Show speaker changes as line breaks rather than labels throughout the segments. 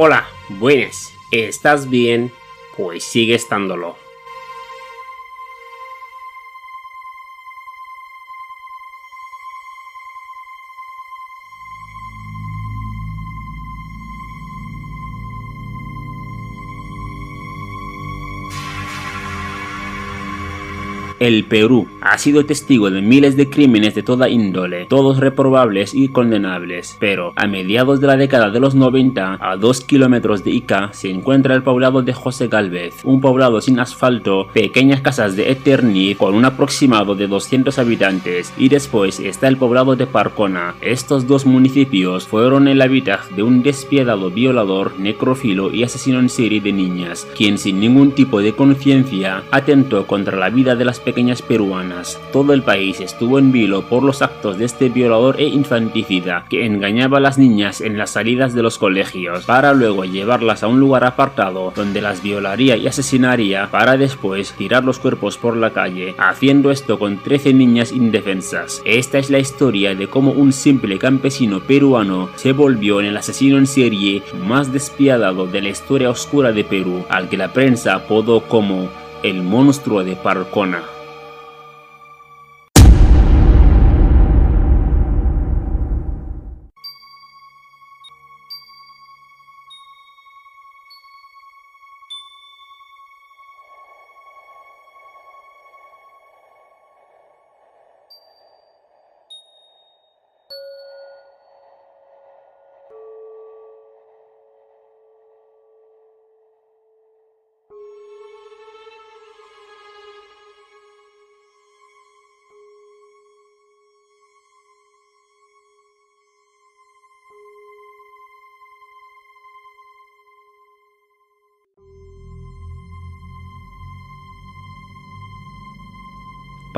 Hola, buenas. ¿Estás bien? Pues sigue estándolo. El Perú ha sido testigo de miles de crímenes de toda índole, todos reprobables y condenables, pero a mediados de la década de los 90, a 2 kilómetros de Ica, se encuentra el poblado de José Galvez, un poblado sin asfalto, pequeñas casas de Eterniz con un aproximado de 200 habitantes, y después está el poblado de Parcona. Estos dos municipios fueron el hábitat de un despiadado violador, necrofilo y asesino en serie de niñas, quien sin ningún tipo de conciencia atentó contra la vida de las pequeñas peruanas. Todo el país estuvo en vilo por los actos de este violador e infanticida que engañaba a las niñas en las salidas de los colegios para luego llevarlas a un lugar apartado donde las violaría y asesinaría para después tirar los cuerpos por la calle, haciendo esto con 13 niñas indefensas. Esta es la historia de cómo un simple campesino peruano se volvió en el asesino en serie más despiadado de la historia oscura de Perú, al que la prensa apodó como el monstruo de Parcona.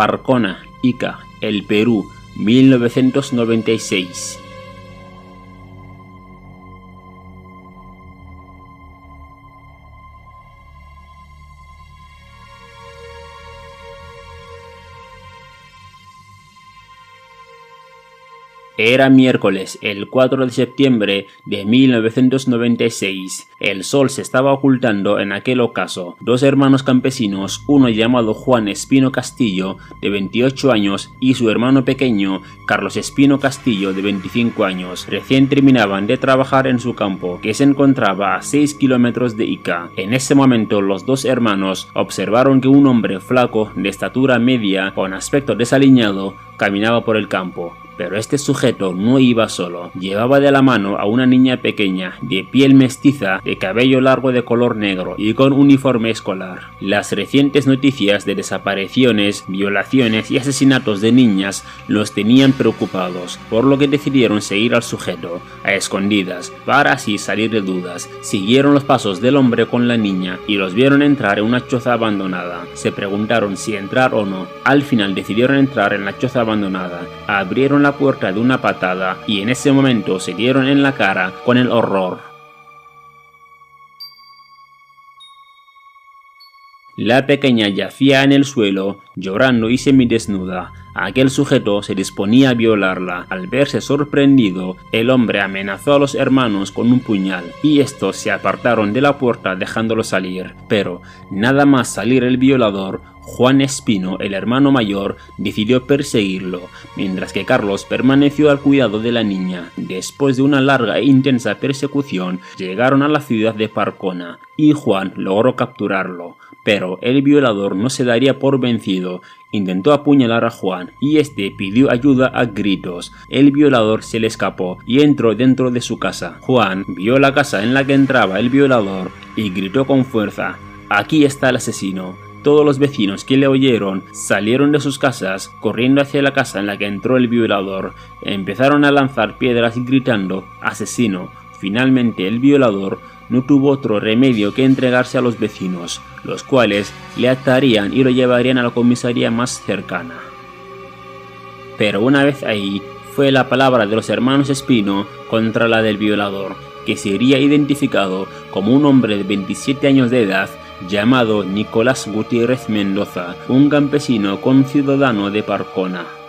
Parcona, Ica, el Perú, 1996. Era miércoles, el 4 de septiembre de 1996. El sol se estaba ocultando en aquel ocaso. Dos hermanos campesinos, uno llamado Juan Espino Castillo, de 28 años, y su hermano pequeño, Carlos Espino Castillo, de 25 años, recién terminaban de trabajar en su campo, que se encontraba a 6 kilómetros de Ica. En ese momento los dos hermanos observaron que un hombre flaco, de estatura media, con aspecto desaliñado, caminaba por el campo. Pero este sujeto no iba solo, llevaba de la mano a una niña pequeña, de piel mestiza, de cabello largo de color negro y con uniforme escolar. Las recientes noticias de desapariciones, violaciones y asesinatos de niñas los tenían preocupados, por lo que decidieron seguir al sujeto, a escondidas, para así salir de dudas. Siguieron los pasos del hombre con la niña y los vieron entrar en una choza abandonada. Se preguntaron si entrar o no. Al final decidieron entrar en la choza abandonada. Abrieron la puerta de una patada y en ese momento se dieron en la cara con el horror. La pequeña yacía en el suelo, llorando y semidesnuda. Aquel sujeto se disponía a violarla. Al verse sorprendido, el hombre amenazó a los hermanos con un puñal, y estos se apartaron de la puerta dejándolo salir. Pero, nada más salir el violador, Juan Espino, el hermano mayor, decidió perseguirlo, mientras que Carlos permaneció al cuidado de la niña. Después de una larga e intensa persecución, llegaron a la ciudad de Parcona, y Juan logró capturarlo. Pero el violador no se daría por vencido, intentó apuñalar a Juan y este pidió ayuda a gritos. El violador se le escapó y entró dentro de su casa. Juan vio la casa en la que entraba el violador y gritó con fuerza, aquí está el asesino. Todos los vecinos que le oyeron salieron de sus casas corriendo hacia la casa en la que entró el violador. Empezaron a lanzar piedras gritando asesino. Finalmente el violador no tuvo otro remedio que entregarse a los vecinos, los cuales le atarían y lo llevarían a la comisaría más cercana. Pero una vez ahí, fue la palabra de los hermanos Espino contra la del violador, que sería identificado como un hombre de 27 años de edad llamado Nicolás Gutiérrez Mendoza, un campesino con ciudadano de Parcona.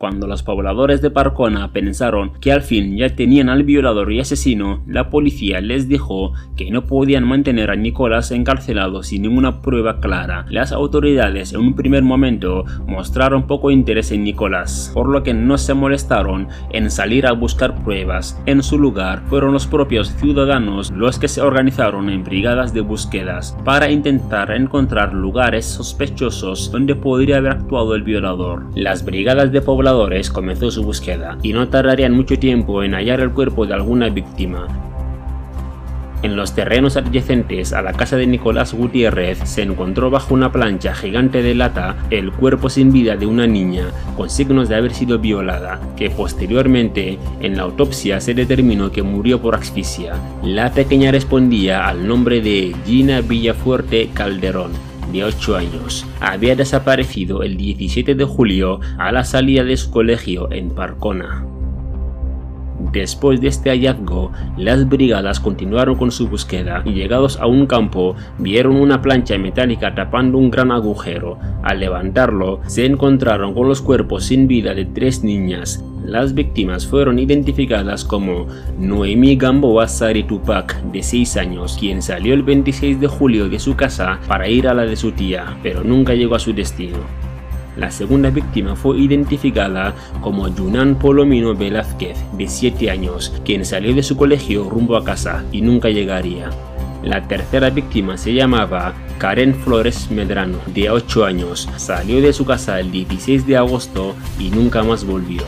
Cuando los pobladores de Parcona pensaron que al fin ya tenían al violador y asesino, la policía les dijo que no podían mantener a Nicolás encarcelado sin ninguna prueba clara. Las autoridades en un primer momento mostraron poco interés en Nicolás, por lo que no se molestaron en salir a buscar pruebas. En su lugar fueron los propios ciudadanos los que se organizaron en brigadas de búsquedas para intentar encontrar lugares sospechosos donde podría haber actuado el violador. Las brigadas de pobladores comenzó su búsqueda y no tardarían mucho tiempo en hallar el cuerpo de alguna víctima. En los terrenos adyacentes a la casa de Nicolás Gutiérrez se encontró bajo una plancha gigante de lata el cuerpo sin vida de una niña con signos de haber sido violada, que posteriormente en la autopsia se determinó que murió por asfixia. La pequeña respondía al nombre de Gina Villafuerte Calderón, de 8 años. Había desaparecido el 17 de julio a la salida de su colegio en Parcona. Después de este hallazgo, las brigadas continuaron con su búsqueda y llegados a un campo vieron una plancha metálica tapando un gran agujero. Al levantarlo, se encontraron con los cuerpos sin vida de tres niñas. Las víctimas fueron identificadas como Noemi Gamboa Sari Tupac, de 6 años, quien salió el 26 de julio de su casa para ir a la de su tía, pero nunca llegó a su destino. La segunda víctima fue identificada como Yunan Polomino Velázquez, de 7 años, quien salió de su colegio rumbo a casa y nunca llegaría. La tercera víctima se llamaba Karen Flores Medrano, de 8 años. Salió de su casa el 16 de agosto y nunca más volvió.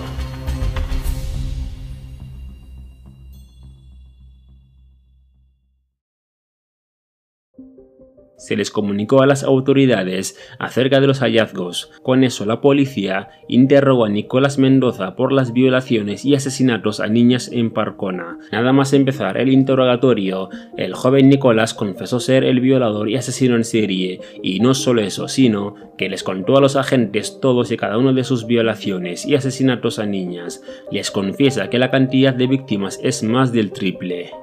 Se les comunicó a las autoridades acerca de los hallazgos. Con eso la policía interrogó a Nicolás Mendoza por las violaciones y asesinatos a niñas en Parcona. Nada más empezar el interrogatorio, el joven Nicolás confesó ser el violador y asesino en serie, y no solo eso, sino que les contó a los agentes todos y cada uno de sus violaciones y asesinatos a niñas. Les confiesa que la cantidad de víctimas es más del triple.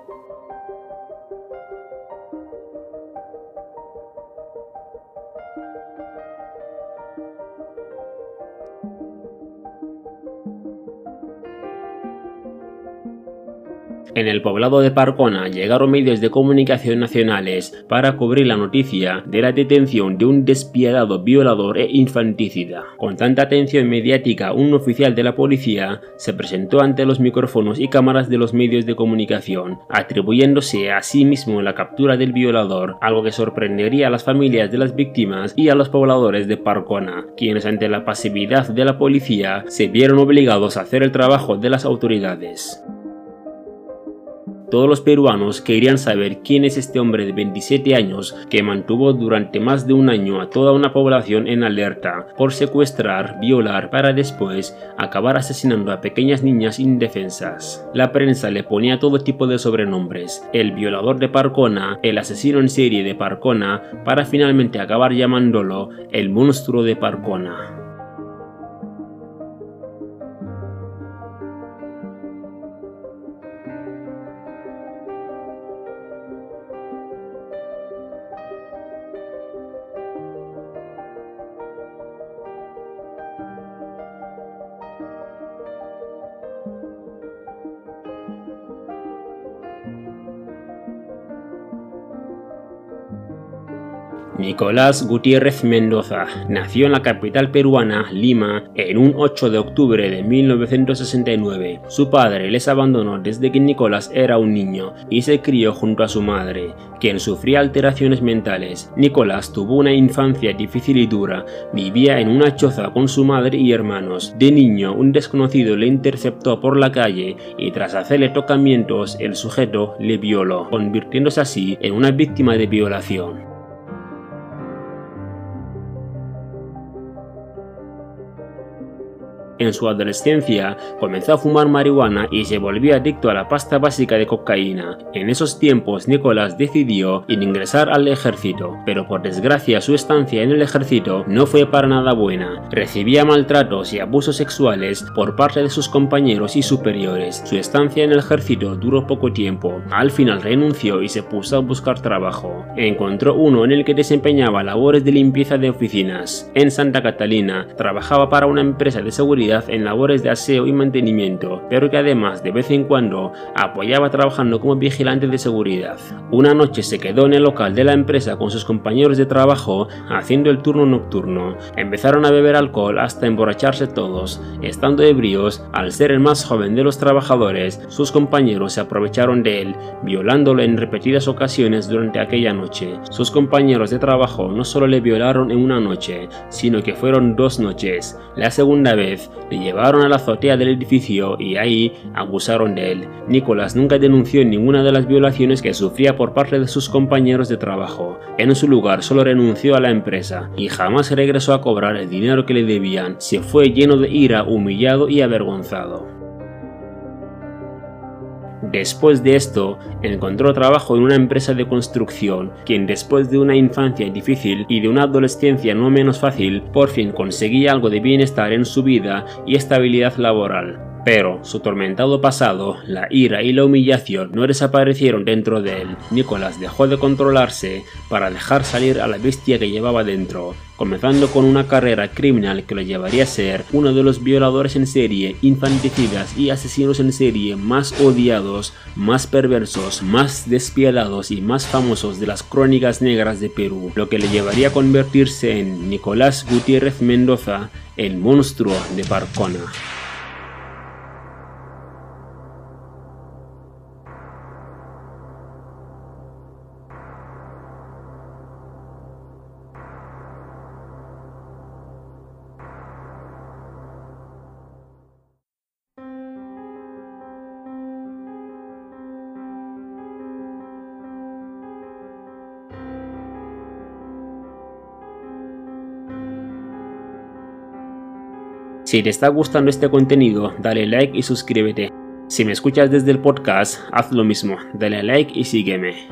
En el poblado de Parcona llegaron medios de comunicación nacionales para cubrir la noticia de la detención de un despiadado violador e infanticida. Con tanta atención mediática, un oficial de la policía se presentó ante los micrófonos y cámaras de los medios de comunicación, atribuyéndose a sí mismo la captura del violador, algo que sorprendería a las familias de las víctimas y a los pobladores de Parcona, quienes ante la pasividad de la policía se vieron obligados a hacer el trabajo de las autoridades. Todos los peruanos querían saber quién es este hombre de 27 años que mantuvo durante más de un año a toda una población en alerta por secuestrar, violar para después acabar asesinando a pequeñas niñas indefensas. La prensa le ponía todo tipo de sobrenombres, el violador de Parcona, el asesino en serie de Parcona, para finalmente acabar llamándolo el monstruo de Parcona. Nicolás Gutiérrez Mendoza nació en la capital peruana, Lima, en un 8 de octubre de 1969. Su padre les abandonó desde que Nicolás era un niño y se crió junto a su madre, quien sufría alteraciones mentales. Nicolás tuvo una infancia difícil y dura, vivía en una choza con su madre y hermanos. De niño, un desconocido le interceptó por la calle y tras hacerle tocamientos, el sujeto le violó, convirtiéndose así en una víctima de violación. En su adolescencia comenzó a fumar marihuana y se volvió adicto a la pasta básica de cocaína. En esos tiempos Nicolás decidió ingresar al ejército, pero por desgracia su estancia en el ejército no fue para nada buena. Recibía maltratos y abusos sexuales por parte de sus compañeros y superiores. Su estancia en el ejército duró poco tiempo. Al final renunció y se puso a buscar trabajo. Encontró uno en el que desempeñaba labores de limpieza de oficinas. En Santa Catalina trabajaba para una empresa de seguridad en labores de aseo y mantenimiento, pero que además de vez en cuando apoyaba trabajando como vigilante de seguridad. Una noche se quedó en el local de la empresa con sus compañeros de trabajo haciendo el turno nocturno. Empezaron a beber alcohol hasta emborracharse todos. Estando ebrios, al ser el más joven de los trabajadores, sus compañeros se aprovecharon de él, violándolo en repetidas ocasiones durante aquella noche. Sus compañeros de trabajo no solo le violaron en una noche, sino que fueron dos noches. La segunda vez le llevaron a la azotea del edificio y ahí abusaron de él. Nicolás nunca denunció ninguna de las violaciones que sufría por parte de sus compañeros de trabajo. En su lugar solo renunció a la empresa y jamás regresó a cobrar el dinero que le debían. Se fue lleno de ira, humillado y avergonzado. Después de esto, encontró trabajo en una empresa de construcción, quien después de una infancia difícil y de una adolescencia no menos fácil, por fin conseguía algo de bienestar en su vida y estabilidad laboral. Pero su tormentado pasado, la ira y la humillación no desaparecieron dentro de él. Nicolás dejó de controlarse para dejar salir a la bestia que llevaba dentro, comenzando con una carrera criminal que lo llevaría a ser uno de los violadores en serie, infanticidas y asesinos en serie más odiados, más perversos, más despiadados y más famosos de las crónicas negras de Perú, lo que le llevaría a convertirse en Nicolás Gutiérrez Mendoza, el monstruo de Parcona. Si te está gustando este contenido, dale like y suscríbete. Si me escuchas desde el podcast, haz lo mismo, dale like y sígueme.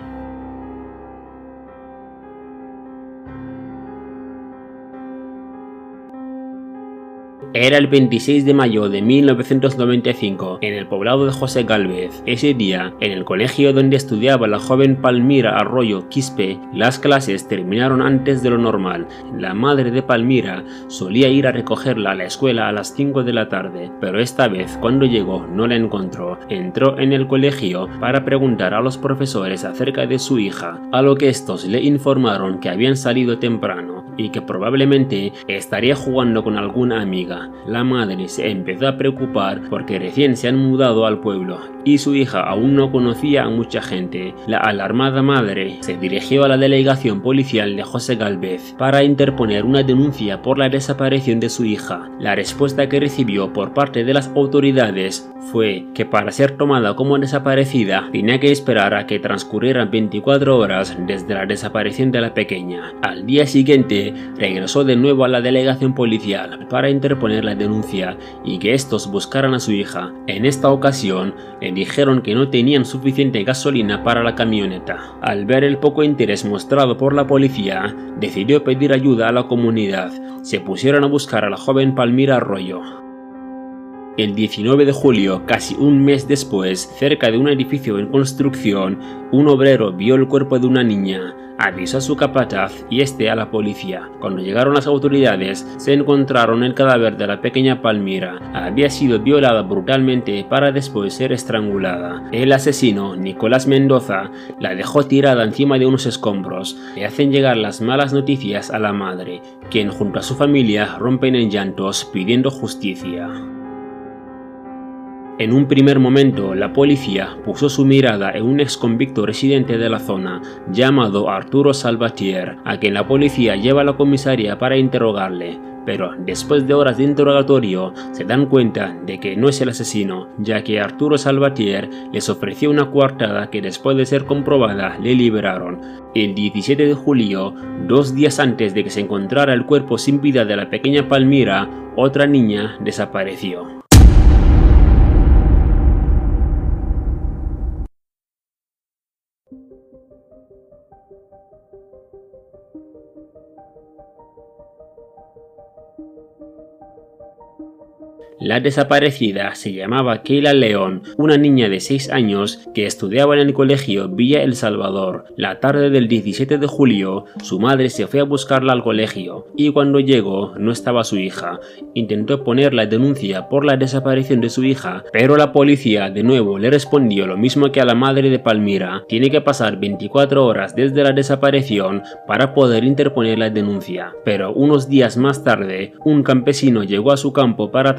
Era el 26 de mayo de 1995, en el poblado de José Galvez. Ese día, en el colegio donde estudiaba la joven Palmira Arroyo Quispe, las clases terminaron antes de lo normal. La madre de Palmira solía ir a recogerla a la escuela a las 5 de la tarde, pero esta vez cuando llegó no la encontró. Entró en el colegio para preguntar a los profesores acerca de su hija, a lo que estos le informaron que habían salido temprano y que probablemente estaría jugando con alguna amiga. La madre se empezó a preocupar porque recién se han mudado al pueblo y su hija aún no conocía a mucha gente. La alarmada madre se dirigió a la delegación policial de José Galvez para interponer una denuncia por la desaparición de su hija. La respuesta que recibió por parte de las autoridades fue que para ser tomada como desaparecida tenía que esperar a que transcurrieran 24 horas desde la desaparición de la pequeña. Al día siguiente regresó de nuevo a la delegación policial para interponer la denuncia y que estos buscaran a su hija. En esta ocasión le dijeron que no tenían suficiente gasolina para la camioneta. Al ver el poco interés mostrado por la policía, decidió pedir ayuda a la comunidad. Se pusieron a buscar a la joven Palmira Arroyo. El 19 de julio, casi un mes después, cerca de un edificio en construcción, un obrero vio el cuerpo de una niña, avisó a su capataz y este a la policía. Cuando llegaron las autoridades, se encontraron el cadáver de la pequeña Palmira. Había sido violada brutalmente para después ser estrangulada. El asesino, Nicolás Mendoza, la dejó tirada encima de unos escombros. Le hacen llegar las malas noticias a la madre, quien junto a su familia rompen en llantos pidiendo justicia. En un primer momento, la policía puso su mirada en un ex convicto residente de la zona, llamado Arturo Salvatier, a quien la policía lleva a la comisaría para interrogarle, pero después de horas de interrogatorio se dan cuenta de que no es el asesino, ya que Arturo Salvatier les ofreció una coartada que después de ser comprobada le liberaron. El 17 de julio, dos días antes de que se encontrara el cuerpo sin vida de la pequeña Palmira, otra niña desapareció. La desaparecida se llamaba Keila León, una niña de 6 años que estudiaba en el colegio Villa El Salvador. La tarde del 17 de julio, su madre se fue a buscarla al colegio y cuando llegó no estaba su hija. Intentó poner la denuncia por la desaparición de su hija, pero la policía de nuevo le respondió lo mismo que a la madre de Palmira. Tiene que pasar 24 horas desde la desaparición para poder interponer la denuncia. Pero unos días más tarde, un campesino llegó a su campo para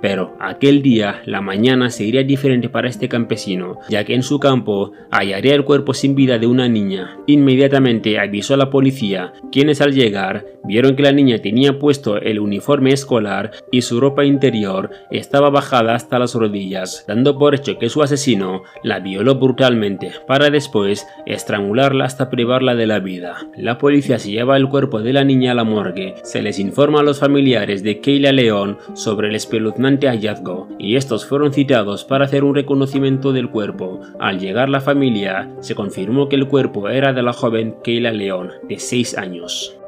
pero aquel día la mañana sería diferente para este campesino, ya que en su campo hallaría el cuerpo sin vida de una niña. Inmediatamente avisó a la policía, quienes al llegar vieron que la niña tenía puesto el uniforme escolar y su ropa interior estaba bajada hasta las rodillas, dando por hecho que su asesino la violó brutalmente, para después estrangularla hasta privarla de la vida. La policía se lleva el cuerpo de la niña a la morgue, se les informa a los familiares de Keila León sobre el espeluznante hallazgo, y estos fueron citados para hacer un reconocimiento del cuerpo. Al llegar la familia, se confirmó que el cuerpo era de la joven Keila León, de 6 años.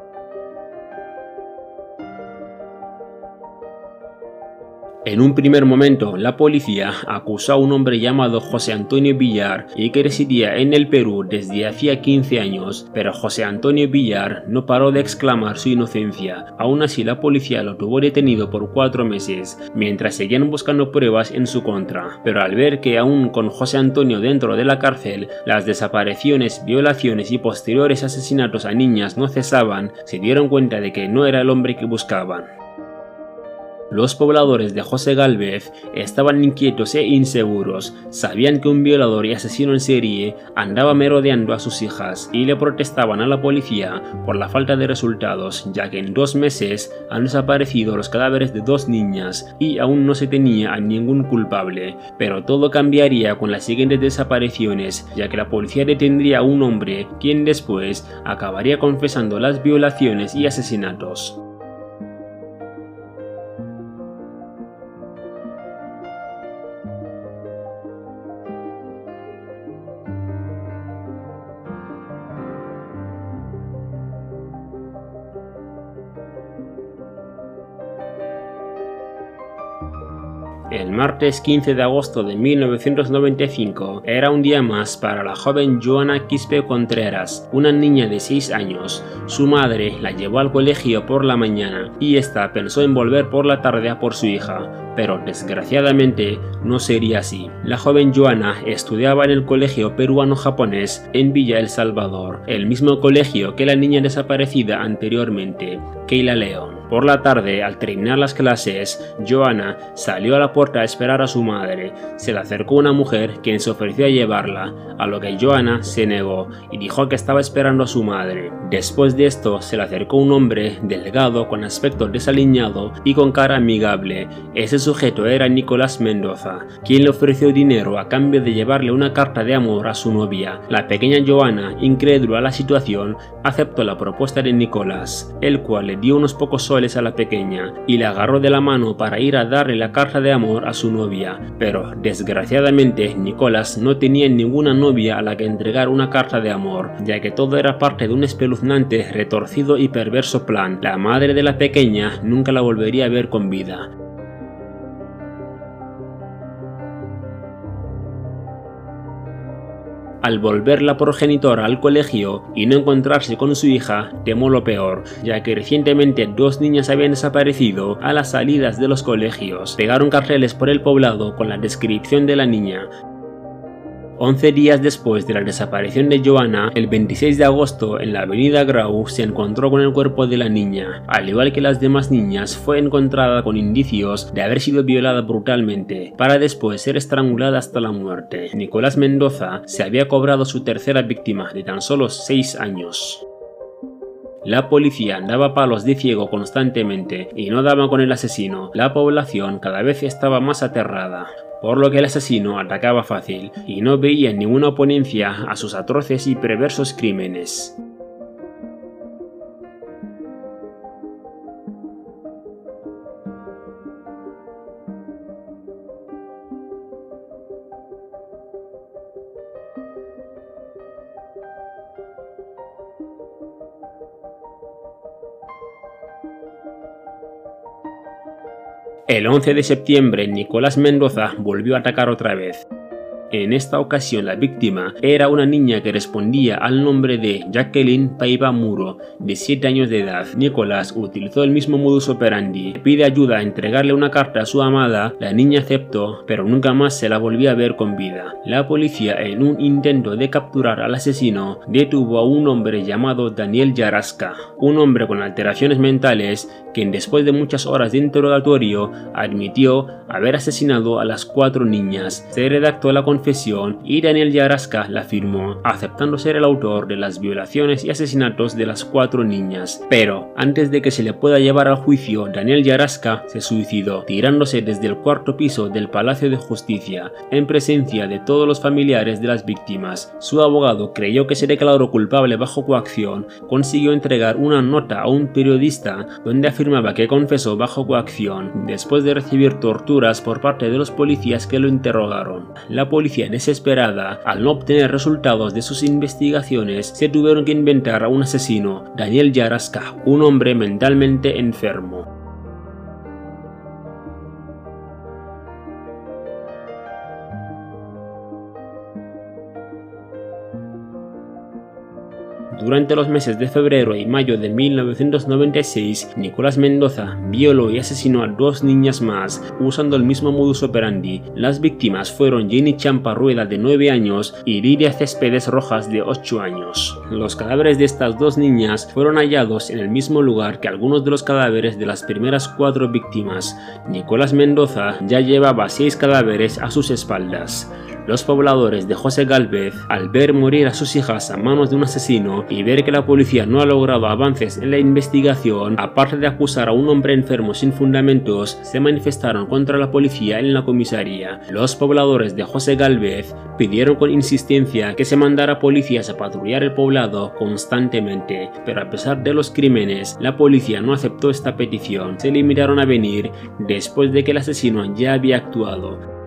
En un primer momento, la policía acusó a un hombre llamado José Antonio Villar y que residía en el Perú desde hacía 15 años, pero José Antonio Villar no paró de exclamar su inocencia. Aún así, la policía lo tuvo detenido por cuatro meses, mientras seguían buscando pruebas en su contra. Pero al ver que aún con José Antonio dentro de la cárcel, las desapariciones, violaciones y posteriores asesinatos a niñas no cesaban, se dieron cuenta de que no era el hombre que buscaban. Los pobladores de José Galvez estaban inquietos e inseguros, sabían que un violador y asesino en serie andaba merodeando a sus hijas y le protestaban a la policía por la falta de resultados, ya que en dos meses han desaparecido los cadáveres de dos niñas y aún no se tenía a ningún culpable. Pero todo cambiaría con las siguientes desapariciones, ya que la policía detendría a un hombre quien después acabaría confesando las violaciones y asesinatos. Martes 15 de agosto de 1995 era un día más para la joven Joana Quispe Contreras, una niña de 6 años. Su madre la llevó al colegio por la mañana y esta pensó en volver por la tarde a por su hija, pero desgraciadamente no sería así. La joven Joana estudiaba en el colegio peruano-japonés en Villa El Salvador, el mismo colegio que la niña desaparecida anteriormente, Keila León. Por la tarde, al terminar las clases, Joana salió a la puerta a esperar a su madre. Se le acercó una mujer quien se ofreció a llevarla, a lo que Joana se negó y dijo que estaba esperando a su madre. Después de esto, se le acercó un hombre delgado con aspecto desaliñado y con cara amigable. Ese sujeto era Nicolás Mendoza, quien le ofreció dinero a cambio de llevarle una carta de amor a su novia. La pequeña Joana, incrédula a la situación, aceptó la propuesta de Nicolás, el cual le dio unos pocos soles a la pequeña y le agarró de la mano para ir a darle la carta de amor a su novia, pero desgraciadamente Nicolás no tenía ninguna novia a la que entregar una carta de amor, ya que todo era parte de un espeluznante, retorcido y perverso plan. La madre de la pequeña nunca la volvería a ver con vida. Al volver la progenitora al colegio y no encontrarse con su hija, temó lo peor, ya que recientemente dos niñas habían desaparecido a las salidas de los colegios. Pegaron carteles por el poblado con la descripción de la niña, 11 días después de la desaparición de Joanna, el 26 de agosto en la avenida Grau se encontró con el cuerpo de la niña. Al igual que las demás niñas, fue encontrada con indicios de haber sido violada brutalmente, para después ser estrangulada hasta la muerte. Nicolás Mendoza se había cobrado su tercera víctima de tan solo 6 años. La policía daba palos de ciego constantemente y no daba con el asesino. La población cada vez estaba más aterrada por lo que el asesino atacaba fácil y no veía ninguna oponencia a sus atroces y perversos crímenes. El 11 de septiembre, Nicolás Mendoza volvió a atacar otra vez. En esta ocasión la víctima era una niña que respondía al nombre de Jacqueline Paiva Muro, de 7 años de edad. Nicolás utilizó el mismo modus operandi. Pide ayuda a entregarle una carta a su amada, la niña aceptó, pero nunca más se la volvió a ver con vida. La policía, en un intento de capturar al asesino, detuvo a un hombre llamado Daniel Yarasca, un hombre con alteraciones mentales, quien después de muchas horas de interrogatorio admitió haber asesinado a las cuatro niñas. Se redactó la confesión Daniel Yarasca la firmó, aceptando ser el autor de las violaciones y asesinatos de las cuatro niñas. Pero, antes de que se le pueda llevar al juicio, Daniel Yarasca se suicidó, tirándose desde el cuarto piso del Palacio de Justicia, en presencia de todos los familiares de las víctimas. Su abogado creyó que se declaró culpable bajo coacción, consiguió entregar una nota a un periodista donde afirmaba que confesó bajo coacción, después de recibir torturas por parte de los policías que lo interrogaron. La policía desesperada, al no obtener resultados de sus investigaciones, se tuvieron que inventar a un asesino, Daniel Yarasca, un hombre mentalmente enfermo. Durante los meses de febrero y mayo de 1996, Nicolás Mendoza violó y asesinó a dos niñas más usando el mismo modus operandi. Las víctimas fueron Jenny Champa Rueda de 9 años y Lidia Céspedes Rojas de 8 años. Los cadáveres de estas dos niñas fueron hallados en el mismo lugar que algunos de los cadáveres de las primeras cuatro víctimas. Nicolás Mendoza ya llevaba seis cadáveres a sus espaldas. Los pobladores de José Galvez, al ver morir a sus hijas a manos de un asesino y ver que la policía no ha logrado avances en la investigación, aparte de acusar a un hombre enfermo sin fundamentos, se manifestaron contra la policía en la comisaría. Los pobladores de José Galvez pidieron con insistencia que se mandara policías a patrullar el poblado constantemente, pero a pesar de los crímenes, la policía no aceptó esta petición. Se limitaron a venir después de que el asesino ya había actuado.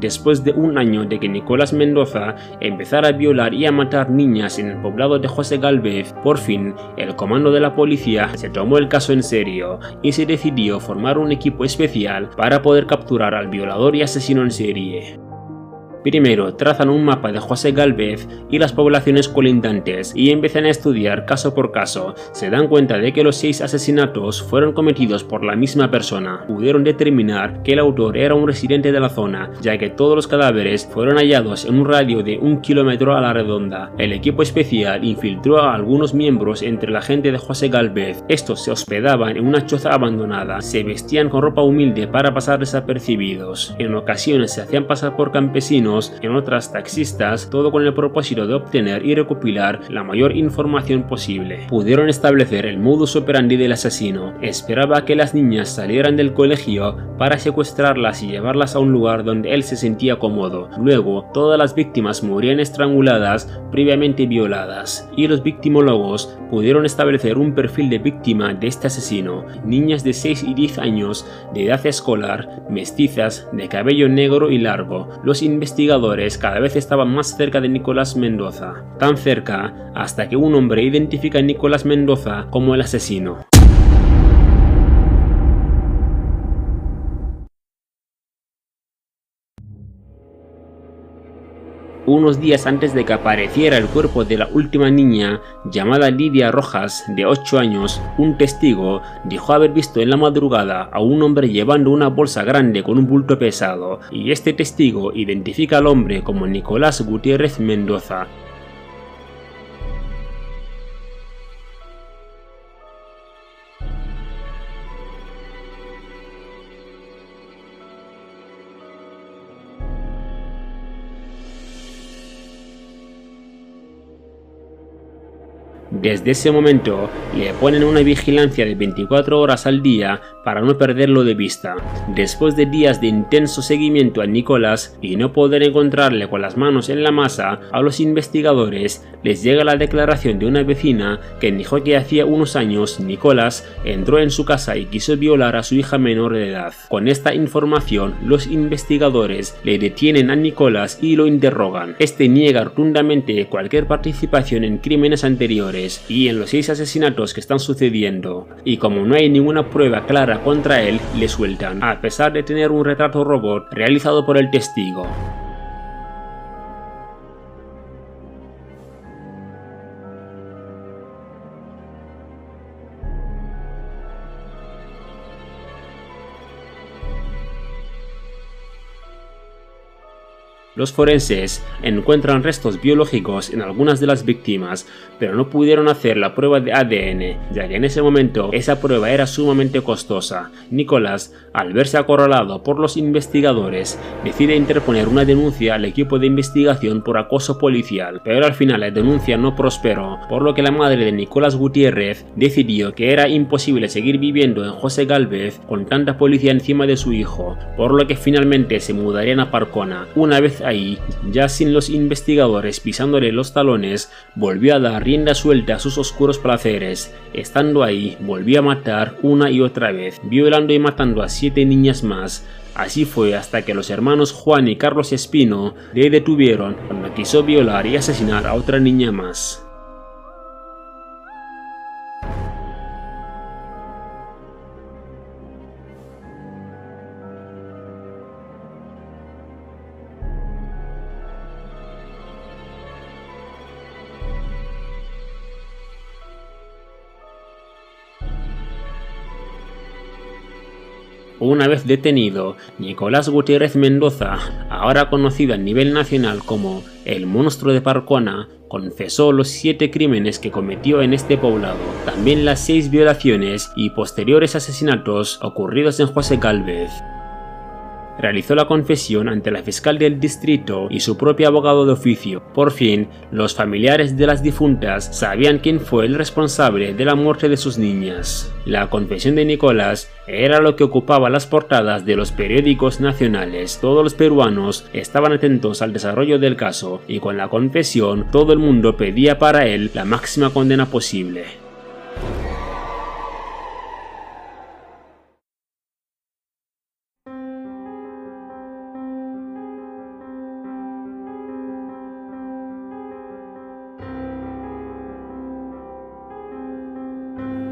Después de un año de que Nicolás Mendoza empezara a violar y a matar niñas en el poblado de José Galvez, por fin el comando de la policía se tomó el caso en serio y se decidió formar un equipo especial para poder capturar al violador y asesino en serie. Primero trazan un mapa de José Galvez y las poblaciones colindantes y empiezan a estudiar caso por caso. Se dan cuenta de que los seis asesinatos fueron cometidos por la misma persona. Pudieron determinar que el autor era un residente de la zona, ya que todos los cadáveres fueron hallados en un radio de un kilómetro a la redonda. El equipo especial infiltró a algunos miembros entre la gente de José Galvez. Estos se hospedaban en una choza abandonada, se vestían con ropa humilde para pasar desapercibidos. En ocasiones se hacían pasar por campesinos en otras taxistas, todo con el propósito de obtener y recopilar la mayor información posible. Pudieron establecer el modus operandi del asesino. Esperaba que las niñas salieran del colegio para secuestrarlas y llevarlas a un lugar donde él se sentía cómodo. Luego, todas las víctimas morían estranguladas previamente violadas, y los victimólogos pudieron establecer un perfil de víctima de este asesino. Niñas de 6 y 10 años, de edad escolar, mestizas, de cabello negro y largo. Los investigadores investigadores cada vez estaban más cerca de Nicolás Mendoza, tan cerca hasta que un hombre identifica a Nicolás Mendoza como el asesino. Unos días antes de que apareciera el cuerpo de la última niña, llamada Lidia Rojas, de 8 años, un testigo dijo haber visto en la madrugada a un hombre llevando una bolsa grande con un bulto pesado, y este testigo identifica al hombre como Nicolás Gutiérrez Mendoza, Desde ese momento le ponen una vigilancia de 24 horas al día para no perderlo de vista. Después de días de intenso seguimiento a Nicolás y no poder encontrarle con las manos en la masa, a los investigadores les llega la declaración de una vecina que dijo que hacía unos años Nicolás entró en su casa y quiso violar a su hija menor de edad. Con esta información, los investigadores le detienen a Nicolás y lo interrogan. Este niega rotundamente cualquier participación en crímenes anteriores y en los seis asesinatos que están sucediendo, y como no hay ninguna prueba clara contra él, le sueltan, a pesar de tener un retrato robot realizado por el testigo. Los forenses encuentran restos biológicos en algunas de las víctimas, pero no pudieron hacer la prueba de ADN, ya que en ese momento esa prueba era sumamente costosa. Nicolás, al verse acorralado por los investigadores, decide interponer una denuncia al equipo de investigación por acoso policial, pero al final la denuncia no prosperó, por lo que la madre de Nicolás Gutiérrez decidió que era imposible seguir viviendo en José Galvez con tanta policía encima de su hijo, por lo que finalmente se mudarían a Parcona. Una vez ahí, ya sin los investigadores pisándole los talones, volvió a dar rienda suelta a sus oscuros placeres. Estando ahí, volvió a matar una y otra vez, violando y matando a siete niñas más. Así fue hasta que los hermanos Juan y Carlos Espino le detuvieron cuando quiso violar y asesinar a otra niña más. Una vez detenido, Nicolás Gutiérrez Mendoza, ahora conocido a nivel nacional como el monstruo de Parcona, confesó los siete crímenes que cometió en este poblado, también las seis violaciones y posteriores asesinatos ocurridos en José Galvez realizó la confesión ante la fiscal del distrito y su propio abogado de oficio. Por fin, los familiares de las difuntas sabían quién fue el responsable de la muerte de sus niñas. La confesión de Nicolás era lo que ocupaba las portadas de los periódicos nacionales. Todos los peruanos estaban atentos al desarrollo del caso y con la confesión todo el mundo pedía para él la máxima condena posible.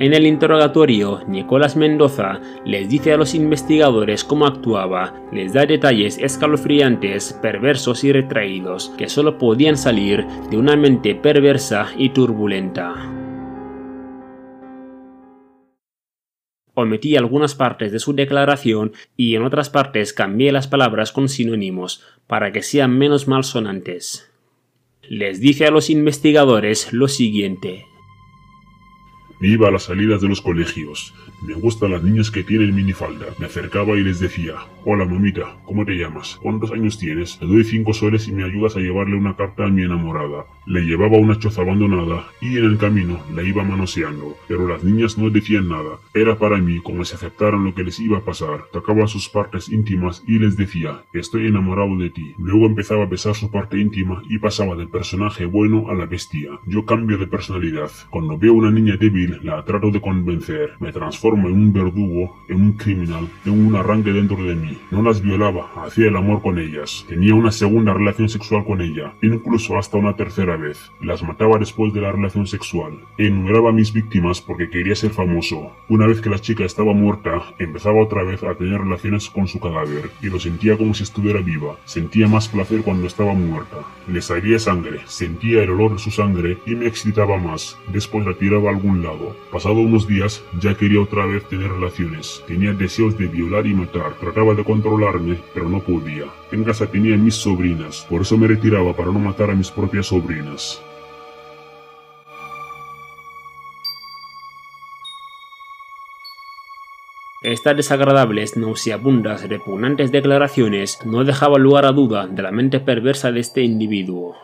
En el interrogatorio, Nicolás Mendoza les dice a los investigadores cómo actuaba, les da detalles escalofriantes, perversos y retraídos, que solo podían salir de una mente perversa y turbulenta. Omití algunas partes de su declaración y en otras partes cambié las palabras con sinónimos para que sean menos malsonantes. Les dice a los investigadores lo siguiente.
Iba a las salidas de los colegios. Me gustan las niñas que tienen minifalda. Me acercaba y les decía, hola mamita, ¿cómo te llamas? ¿Cuántos años tienes? Te doy cinco soles y me ayudas a llevarle una carta a mi enamorada. Le llevaba una choza abandonada y en el camino la iba manoseando, pero las niñas no decían nada. Era para mí como si aceptaran lo que les iba a pasar. Tocaba sus partes íntimas y les decía, estoy enamorado de ti. Luego empezaba a besar su parte íntima y pasaba del personaje bueno a la bestia. Yo cambio de personalidad. Cuando veo una niña débil, la trato de convencer. Me transformo en un verdugo, en un criminal, en un arranque dentro de mí. No las violaba, hacía el amor con ellas. Tenía una segunda relación sexual con ella, incluso hasta una tercera vez. Las mataba después de la relación sexual. Enumeraba a mis víctimas porque quería ser famoso. Una vez que la chica estaba muerta, empezaba otra vez a tener relaciones con su cadáver y lo sentía como si estuviera viva. Sentía más placer cuando estaba muerta. Le salía sangre, sentía el olor de su sangre y me excitaba más. Después la tiraba a algún lado. Pasado unos días, ya quería otra vez tener relaciones. Tenía deseos de violar y matar. Trataba de controlarme, pero no podía. En casa tenía mis sobrinas, por eso me retiraba para no matar a mis propias sobrinas.
Estas desagradables, nauseabundas, repugnantes declaraciones no dejaban lugar a duda de la mente perversa de este individuo.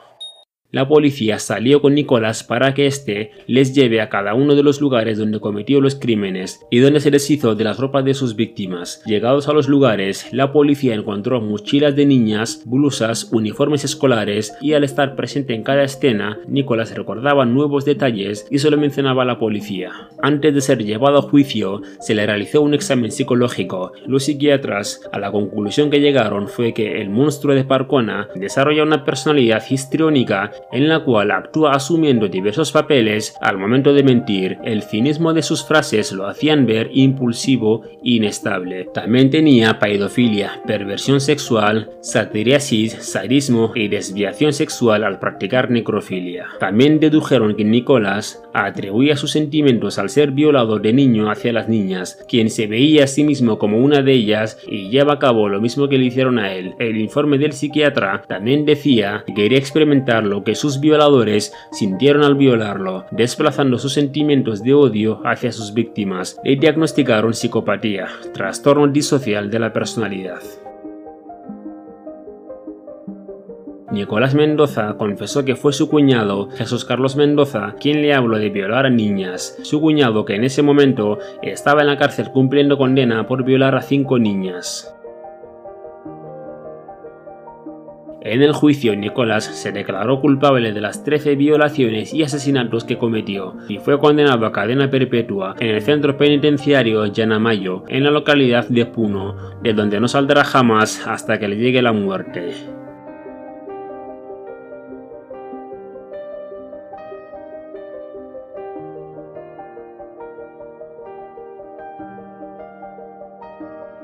La policía salió con Nicolás para que éste les lleve a cada uno de los lugares donde cometió los crímenes y donde se deshizo de las ropas de sus víctimas. Llegados a los lugares, la policía encontró mochilas de niñas, blusas, uniformes escolares y al estar presente en cada escena, Nicolás recordaba nuevos detalles y se lo mencionaba a la policía. Antes de ser llevado a juicio, se le realizó un examen psicológico. Los psiquiatras, a la conclusión que llegaron fue que el monstruo de Parcona desarrolla una personalidad histriónica en la cual actúa asumiendo diversos papeles al momento de mentir. El cinismo de sus frases lo hacían ver impulsivo e inestable. También tenía paidofilia, perversión sexual, satiriasis, sadismo y desviación sexual al practicar necrofilia. También dedujeron que Nicolás atribuía sus sentimientos al ser violado de niño hacia las niñas, quien se veía a sí mismo como una de ellas y lleva a cabo lo mismo que le hicieron a él. El informe del psiquiatra también decía que quería experimentar lo que sus violadores sintieron al violarlo, desplazando sus sentimientos de odio hacia sus víctimas. Le diagnosticaron psicopatía, trastorno disocial de la personalidad. Nicolás Mendoza confesó que fue su cuñado, Jesús Carlos Mendoza, quien le habló de violar a niñas. Su cuñado, que en ese momento estaba en la cárcel cumpliendo condena por violar a cinco niñas. En el juicio, Nicolás se declaró culpable de las 13 violaciones y asesinatos que cometió y fue condenado a cadena perpetua en el centro penitenciario Yanamayo, en la localidad de Puno, de donde no saldrá jamás hasta que le llegue la muerte.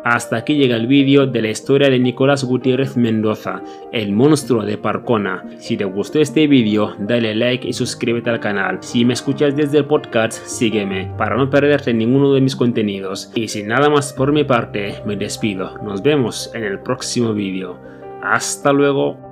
Hasta aquí llega el vídeo de la historia de Nicolás Gutiérrez Mendoza, el monstruo de Parcona. Si te gustó este vídeo, dale like y suscríbete al canal. Si me escuchas desde el podcast, sígueme para no perderte ninguno de mis contenidos. Y sin nada más por mi parte, me despido. Nos vemos en el próximo vídeo. Hasta luego.